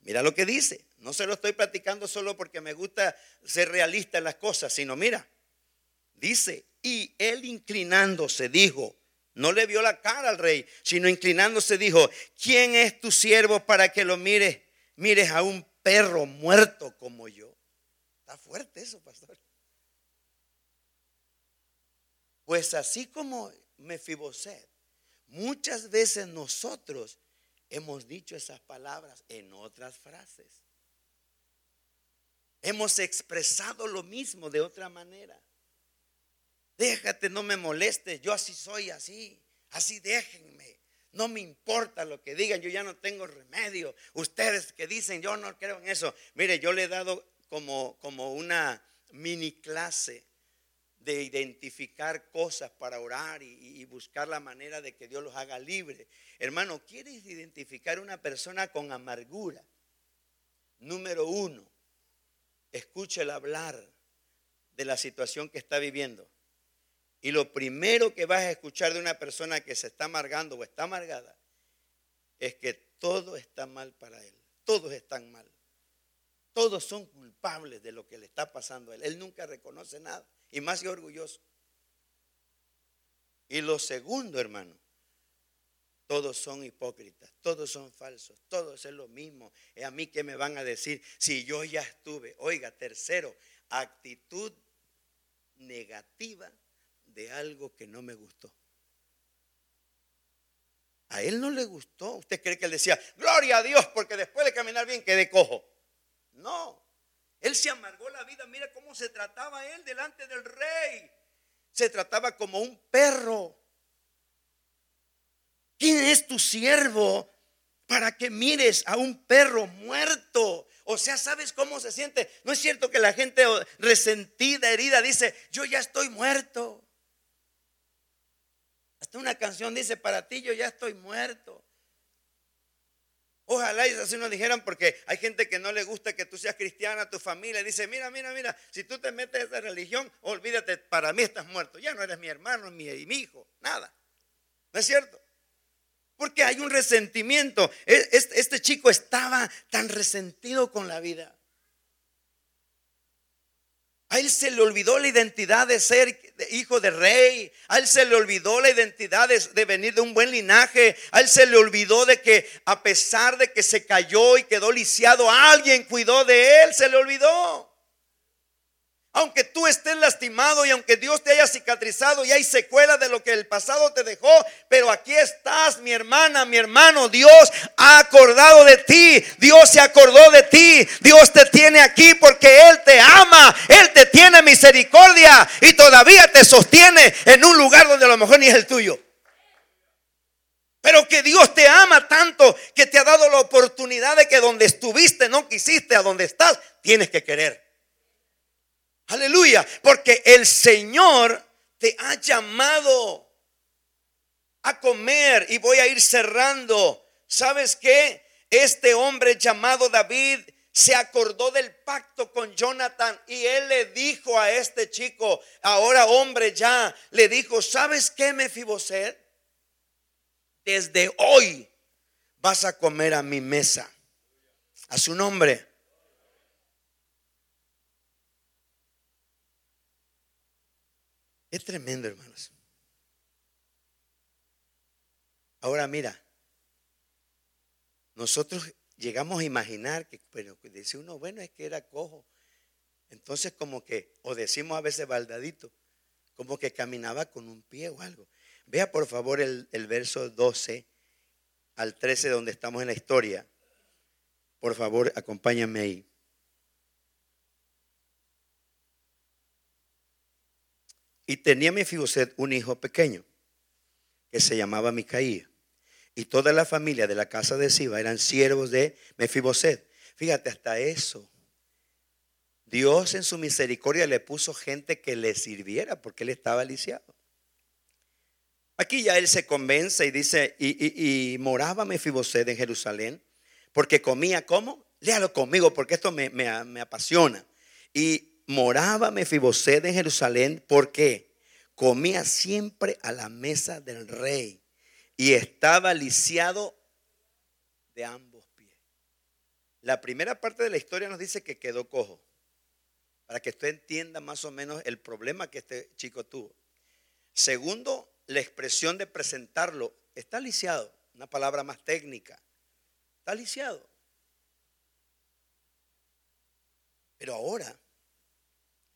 Mira lo que dice. No se lo estoy platicando solo porque me gusta ser realista en las cosas, sino mira, dice, y él inclinándose dijo, no le vio la cara al rey, sino inclinándose dijo, ¿quién es tu siervo para que lo mires? mires a un perro muerto como yo. Está fuerte eso, pastor. Pues así como Mefiboset, muchas veces nosotros hemos dicho esas palabras en otras frases. Hemos expresado lo mismo de otra manera. Déjate, no me molestes, yo así soy así, así déjenme. No me importa lo que digan, yo ya no tengo remedio. Ustedes que dicen, yo no creo en eso. Mire, yo le he dado como, como una mini clase de identificar cosas para orar y, buscar la manera de que Dios los haga libre. Hermano, ¿quieres identificar una persona con amargura? Número uno, escúchela hablar de la situación que está viviendo. Y lo primero que vas a escuchar de una persona que se está amargando o está amargada es que todo está mal para él. Todos están mal. Todos son culpables de lo que le está pasando a él. Él nunca reconoce nada. Y más que orgulloso. Y lo segundo, hermano, todos son hipócritas, todos son falsos, todos es lo mismo. Es a mí que me van a decir si yo ya estuve. Oiga, tercero, actitud negativa de algo que no me gustó. A él no le gustó. ¿Usted cree que él decía, gloria a Dios, porque después de caminar bien quedé cojo? No. Él se amargó la vida. Mira cómo se trataba él delante del rey. Se trataba como un perro. ¿Quién es tu siervo para que mires a un perro muerto? O sea, ¿sabes cómo se siente? No es cierto que la gente resentida, herida, dice, yo ya estoy muerto. Hasta una canción dice, para ti yo ya estoy muerto. Ojalá y así nos dijeran, porque hay gente que no le gusta que tú seas cristiana, tu familia dice, mira, mira, mira, si tú te metes a esa religión, olvídate, para mí estás muerto. Ya no eres mi hermano, mi, mi hijo, nada. ¿No es cierto? Porque hay un resentimiento. E, este, este chico estaba tan resentido con la vida. A él se le olvidó la identidad de ser hijo de rey. A él se le olvidó la identidad de, venir de un buen linaje. A él se le olvidó de que a pesar de que se cayó y quedó lisiado, alguien cuidó de él. Se le olvidó. Aunque tú estés lastimado y aunque Dios te haya cicatrizado y hay secuela de lo que el pasado te dejó, pero aquí estás, mi hermana, mi hermano. Dios ha acordado de ti. Dios se acordó de ti. Dios te tiene aquí porque Él te ama. Él te tiene misericordia y todavía te sostiene en un lugar donde a lo mejor ni es el tuyo. Pero que Dios te ama tanto que te ha dado la oportunidad de que donde estuviste no quisiste, a donde estás, tienes que querer. Aleluya, porque el Señor te ha llamado a comer y voy a ir cerrando. ¿Sabes qué? Este hombre llamado David se acordó del pacto con Jonathan y él le dijo a este chico, ahora hombre ya, le dijo, ¿sabes qué, Mefiboset? Desde hoy vas a comer a mi mesa. A su nombre. Es tremendo, hermanos. Ahora mira, nosotros llegamos a imaginar que, pero dice uno, bueno, es que era cojo. Entonces como que, o decimos a veces baldadito, como que caminaba con un pie o algo. Vea por favor el, el verso 12 al 13 donde estamos en la historia. Por favor, acompáñame ahí. Y tenía Mefiboset un hijo pequeño que se llamaba Micaía. Y toda la familia de la casa de Siba eran siervos de Mefiboset. Fíjate, hasta eso. Dios en su misericordia le puso gente que le sirviera porque él estaba lisiado. Aquí ya él se convence y dice, y, moraba Mefiboset en Jerusalén porque comía como, léalo conmigo porque esto me, me apasiona. Y moraba Mefiboset en Jerusalén porque comía siempre a la mesa del rey y estaba lisiado de ambos pies. La primera parte de la historia nos dice que quedó cojo, para que usted entienda más o menos el problema que este chico tuvo. Segundo, la expresión de presentarlo, está lisiado, una palabra más técnica, está lisiado. Pero ahora,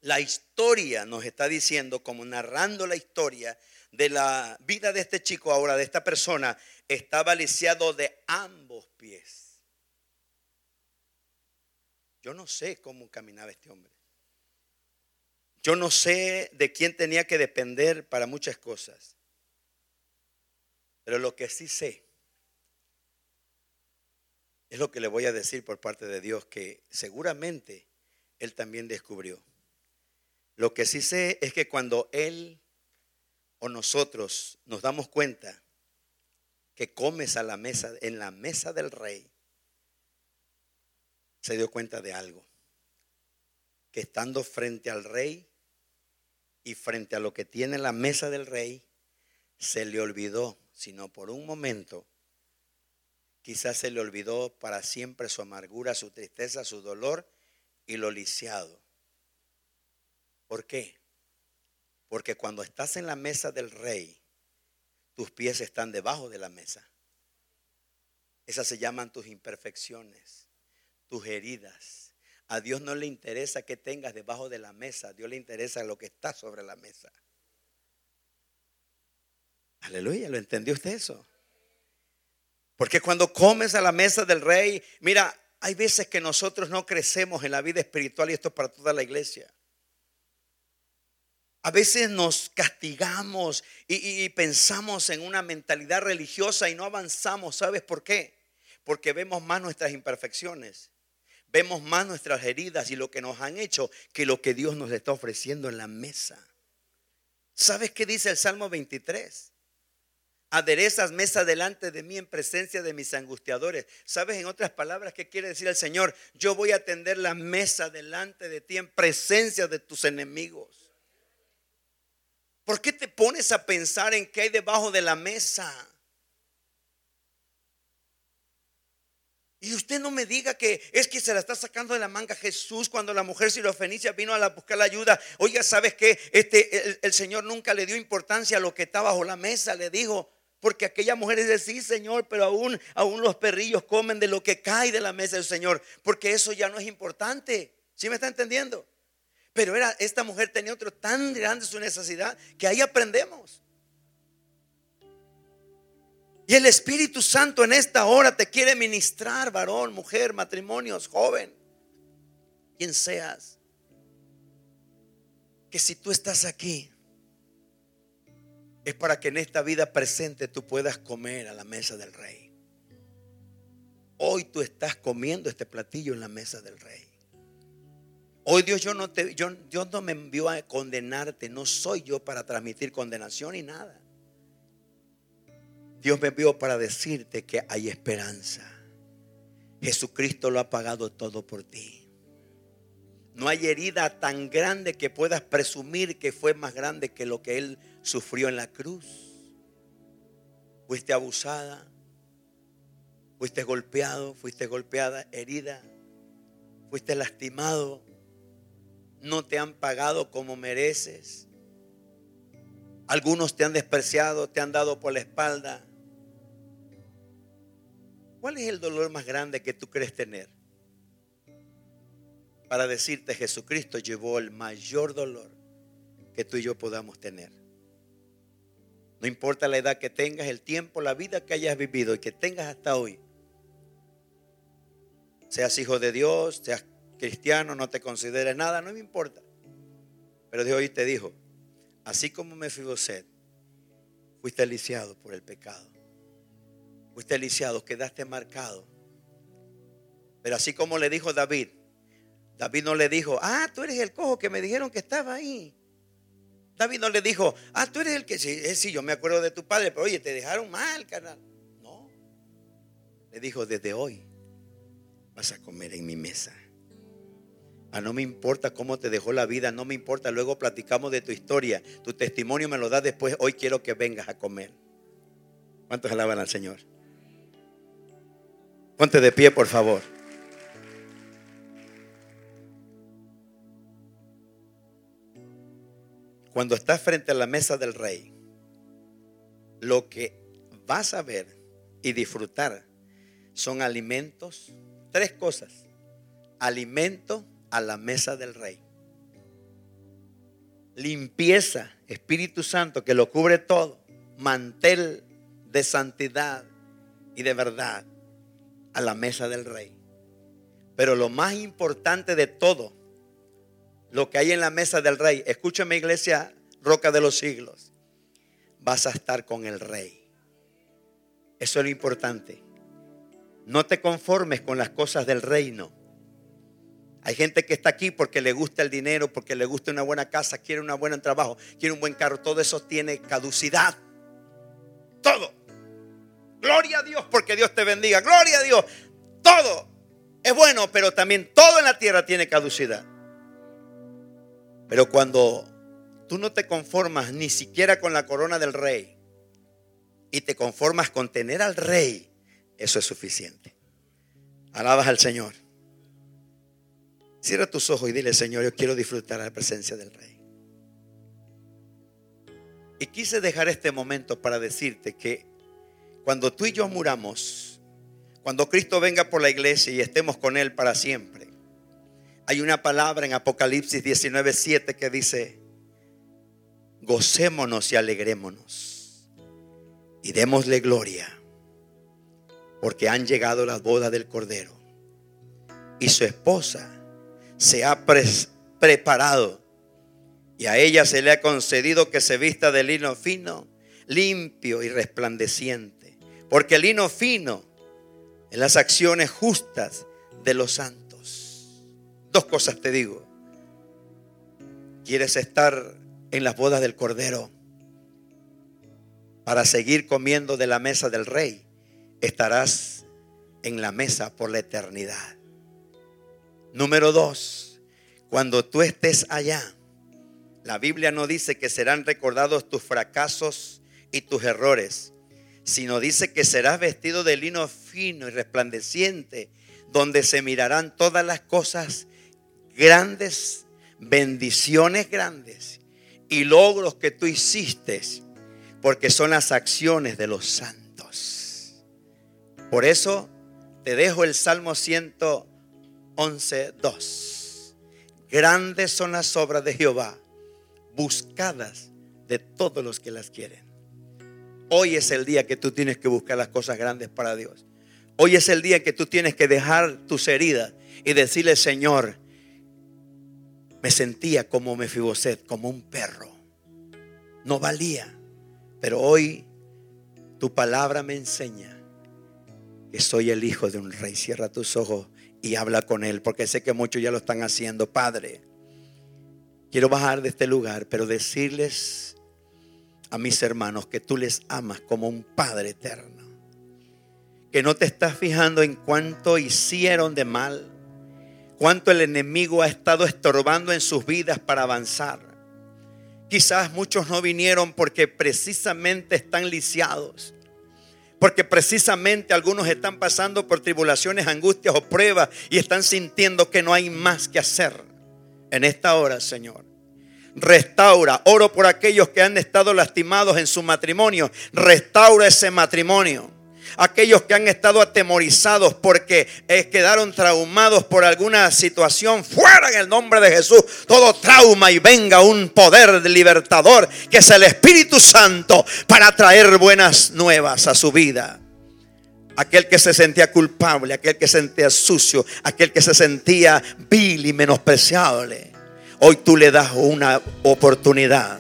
la historia nos está diciendo, como narrando la historia, de la vida de este chico ahora, de esta persona, estaba lisiado de ambos pies. Yo no sé cómo caminaba este hombre. Yo no sé de quién tenía que depender para muchas cosas. Pero lo que sí sé es lo que le voy a decir por parte de Dios, que seguramente Él también descubrió. Lo que sí sé es que cuando Él o nosotros nos damos cuenta que comes a la mesa, en la mesa del rey, se dio cuenta de algo. Que estando frente al rey y frente a lo que tiene la mesa del rey, se le olvidó, sino por un momento, quizás se le olvidó para siempre su amargura, su tristeza, su dolor y lo lisiado. ¿Por qué? Porque cuando estás en la mesa del rey, tus pies están debajo de la mesa. Esas se llaman tus imperfecciones, tus heridas. A Dios no le interesa que tengas debajo de la mesa, a Dios le interesa lo que está sobre la mesa. Aleluya, ¿lo entendió usted eso? Porque cuando comes a la mesa del rey, mira, hay veces que nosotros no crecemos en la vida espiritual y esto es para toda la iglesia. A veces nos castigamos y, pensamos en una mentalidad religiosa y no avanzamos. ¿Sabes por qué? Porque vemos más nuestras imperfecciones, vemos más nuestras heridas y lo que nos han hecho que lo que Dios nos está ofreciendo en la mesa. ¿Sabes qué dice el Salmo 23? Aderezas mesa delante de mí en presencia de mis angustiadores. ¿Sabes en otras palabras qué quiere decir el Señor? Yo voy a tender la mesa delante de ti en presencia de tus enemigos. ¿Por qué te pones a pensar en qué hay debajo de la mesa? Y usted no me diga que es que se la está sacando de la manga Jesús cuando la mujer sirofenicia vino a buscar la ayuda. Oiga, ¿sabes qué? Este, el, Señor nunca le dio importancia a lo que está bajo la mesa. Le dijo, porque aquella mujer dice, sí, Señor, pero aún, aún los perrillos comen de lo que cae de la mesa del Señor. Porque eso ya no es importante. ¿Sí me está entendiendo? Pero era, esta mujer tenía otro tan grande su necesidad que ahí aprendemos. Y el Espíritu Santo en esta hora te quiere ministrar, varón, mujer, matrimonios, joven, quien seas. Que si tú estás aquí, es para que en esta vida presente tú puedas comer a la mesa del rey. Hoy tú estás comiendo este platillo en la mesa del rey. Hoy Dios, yo no te, yo, Dios no me envió a condenarte, no soy yo para transmitir condenación ni nada. Dios me envió para decirte que hay esperanza. Jesucristo lo ha pagado todo por ti. No hay herida tan grande que puedas presumir que fue más grande que lo que Él sufrió en la cruz. Fuiste abusada, fuiste golpeado, fuiste golpeada, herida, fuiste lastimado no te han pagado como mereces. Algunos te han despreciado, te han dado por la espalda. ¿cuál es el dolor más grande que tú crees tener? Para decirte, Jesucristo llevó el mayor dolor que tú y yo podamos tener. No importa la edad que tengas, el tiempo, la vida que hayas vivido y que tengas hasta hoy. Seas hijo de Dios, seas cristiano, no te consideres nada, no me importa. Pero Dios hoy te dijo, así como me sed, fuiste lisiado por el pecado. Fuiste lisiado, quedaste marcado. Pero así como le dijo David, David no le dijo, ah, tú eres el cojo que me dijeron que estaba ahí. David no le dijo, ah, tú eres el que, sí, eh, sí, yo me acuerdo de tu padre, pero oye, te dejaron mal, carnal. No. Le dijo, desde hoy vas a comer en mi mesa. Ah, no me importa cómo te dejó la vida, no me importa, luego platicamos de tu historia, tu testimonio me lo da después, hoy quiero que vengas a comer. ¿Cuántos alaban al Señor? Ponte de pie, por favor. Cuando estás frente a la mesa del rey, lo que vas a ver y disfrutar son alimentos, tres cosas. Alimento a la mesa del rey. Limpieza, Espíritu Santo, que lo cubre todo. Mantel de santidad y de verdad a la mesa del rey. Pero lo más importante de todo lo que hay en la mesa del rey. Escúchame iglesia, roca de los siglos. Vas a estar con el rey. Eso es lo importante. No te conformes con las cosas del reino. Hay gente que está aquí porque le gusta el dinero, porque le gusta una buena casa, quiere un buen trabajo, quiere un buen carro. Todo eso tiene caducidad. Todo. Gloria a Dios porque Dios te bendiga. Gloria a Dios. Todo es bueno, pero también todo en la tierra tiene caducidad. Pero cuando tú no te conformas ni siquiera con la corona del rey y te conformas con tener al rey, eso es suficiente. Alabas al Señor. Cierra tus ojos y dile, Señor, yo quiero disfrutar la presencia del rey. Y quise dejar este momento para decirte que cuando tú y yo muramos, cuando Cristo venga por la iglesia y estemos con Él para siempre, hay una palabra en Apocalipsis 19:7 que dice, gocémonos y alegrémonos y démosle gloria, porque han llegado las bodas del Cordero y su esposa se ha preparado y a ella se le ha concedido que se vista de lino fino, limpio y resplandeciente, porque el lino fino en las acciones justas de los santos Dos cosas te digo. ¿Quieres estar en las bodas del Cordero para seguir comiendo de la mesa del Rey? Estarás en la mesa por la eternidad. Número dos, cuando tú estés allá, la Biblia no dice que serán recordados tus fracasos y tus errores, sino dice que serás vestido de lino fino y resplandeciente, donde se mirarán todas las cosas grandes bendiciones grandes y logros que tú hiciste, porque son las acciones de los santos. Por eso te dejo el Salmo 111, 2. Grandes son las obras de Jehová, buscadas de todos los que las quieren. Hoy es el día que tú tienes que buscar las cosas grandes para Dios. Hoy es el día que tú tienes que dejar tus heridas y decirle, Señor, me sentía como Mefiboset, como un perro. No valía. Pero hoy tu palabra me enseña que soy el hijo de un rey. Cierra tus ojos y habla con él, porque sé que muchos ya lo están haciendo. Padre, quiero bajar de este lugar, pero decirles a mis hermanos que tú les amas como un Padre eterno. Que no te estás fijando en cuánto hicieron de mal cuánto el enemigo ha estado estorbando en sus vidas para avanzar. Quizás muchos no vinieron porque precisamente están lisiados. Porque precisamente algunos están pasando por tribulaciones, angustias o pruebas y están sintiendo que no hay más que hacer. En esta hora, Señor, restaura. Oro por aquellos que han estado lastimados en su matrimonio. Restaura ese matrimonio. Aquellos que han estado atemorizados porque eh, quedaron traumados por alguna situación, fuera en el nombre de Jesús todo trauma y venga un poder libertador que es el Espíritu Santo para traer buenas nuevas a su vida. Aquel que se sentía culpable, aquel que se sentía sucio, aquel que se sentía vil y menospreciable. Hoy tú le das una oportunidad.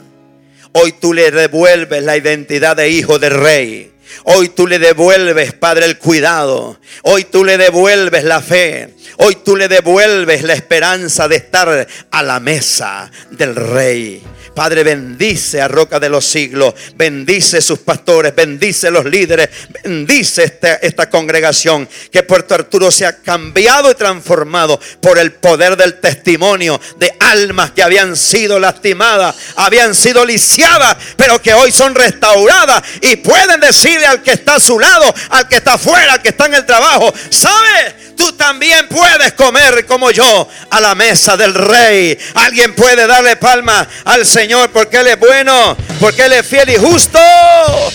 Hoy tú le devuelves la identidad de hijo de rey. Hoy tú le devuelves, Padre, el cuidado. Hoy tú le devuelves la fe. Hoy tú le devuelves la esperanza de estar a la mesa del rey. Padre, bendice a Roca de los Siglos, bendice sus pastores, bendice los líderes, bendice esta, congregación. Que Puerto Arturo sea cambiado y transformado por el poder del testimonio de almas que habían sido lastimadas, habían sido lisiadas, pero que hoy son restauradas y pueden decirle al que está a su lado, al que está afuera, al que está en el trabajo, ¿sabe? Tú también puedes comer como yo a la mesa del rey. Alguien puede darle palma al Señor. Porque Él es bueno, porque Él es fiel y justo. Oh,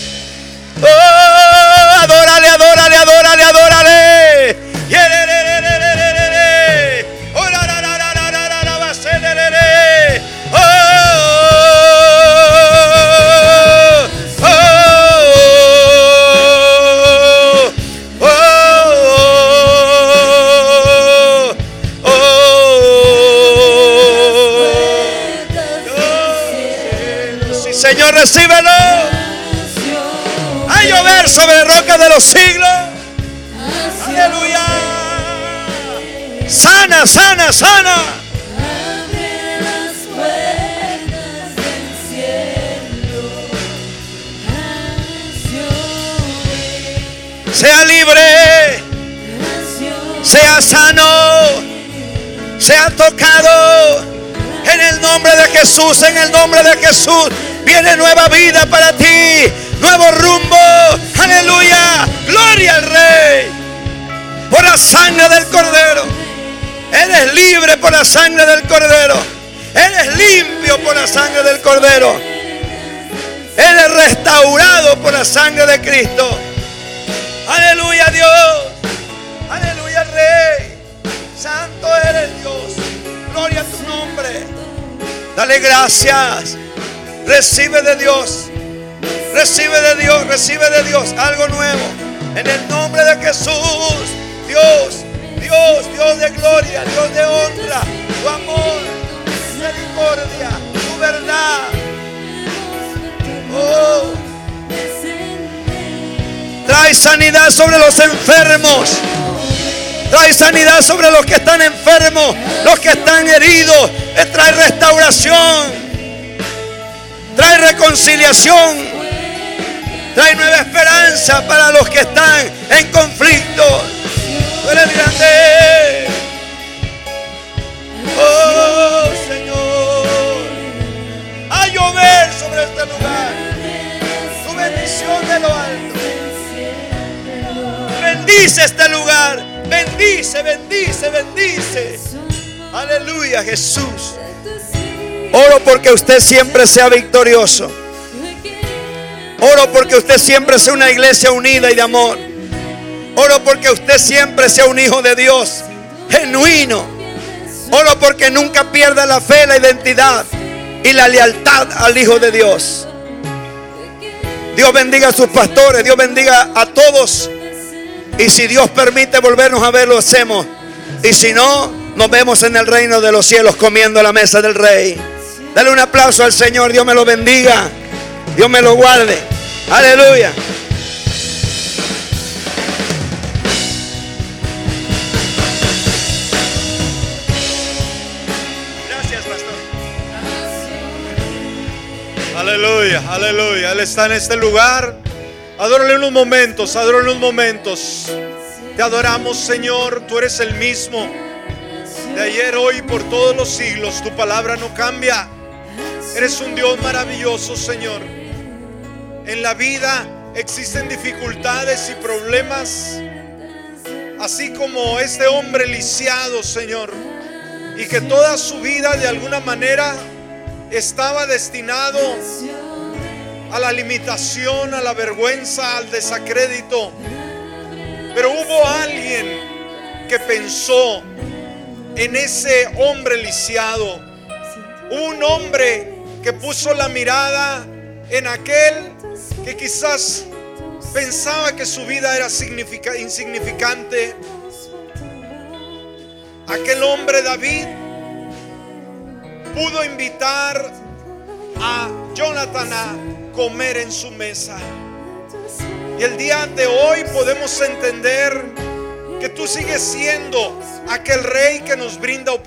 adórale, adórale, adórale, adórale. Señor, recíbelo. A llover sobre roca de los siglos. Aleluya. Sana, sana, sana. Sea libre. Sea sano. Sea tocado. En el nombre de Jesús, en el nombre de Jesús. Viene nueva vida para ti. Nuevo rumbo. Aleluya. Gloria al Rey. Por la sangre del Cordero. Eres libre por la sangre del Cordero. Eres limpio por la sangre del Cordero. Eres restaurado por la sangre de Cristo. Aleluya Dios. Aleluya Rey. Santo eres Dios. Gloria a tu nombre. Dale gracias. Recibe de Dios. Recibe de Dios, recibe de Dios algo nuevo. En el nombre de Jesús. Dios, Dios, Dios de gloria, Dios de honra. Tu amor, tu misericordia, tu verdad. Oh. Trae sanidad sobre los enfermos. Trae sanidad sobre los que están enfermos, los que están heridos. Trae restauración trae reconciliación, trae nueva esperanza para los que están en conflicto. Tú eres grande. Oh Señor, a llover sobre este lugar. Tu bendición de lo alto. Bendice este lugar. Bendice, bendice, bendice. Aleluya, Jesús. Oro porque usted siempre sea victorioso. Oro porque usted siempre sea una iglesia unida y de amor. Oro porque usted siempre sea un hijo de Dios, genuino. Oro porque nunca pierda la fe, la identidad y la lealtad al Hijo de Dios. Dios bendiga a sus pastores, Dios bendiga a todos. Y si Dios permite volvernos a ver, lo hacemos. Y si no, nos vemos en el reino de los cielos comiendo la mesa del rey. Dale un aplauso al Señor. Dios me lo bendiga. Dios me lo guarde. Aleluya. Gracias, pastor. Aleluya, aleluya. Él está en este lugar. Adórale unos momentos, adórale unos momentos. Te adoramos, Señor. Tú eres el mismo. De ayer, hoy, por todos los siglos. Tu palabra no cambia. Eres un Dios maravilloso, Señor. En la vida existen dificultades y problemas, así como este hombre lisiado, Señor, y que toda su vida de alguna manera estaba destinado a la limitación, a la vergüenza, al desacrédito.
Pero hubo alguien que pensó en ese hombre lisiado. Un hombre que puso la mirada en aquel que quizás pensaba que su vida era insignificante. Aquel hombre David pudo invitar a Jonathan a comer en su mesa. Y el día de hoy podemos entender que tú sigues siendo aquel rey que nos brinda oportunidad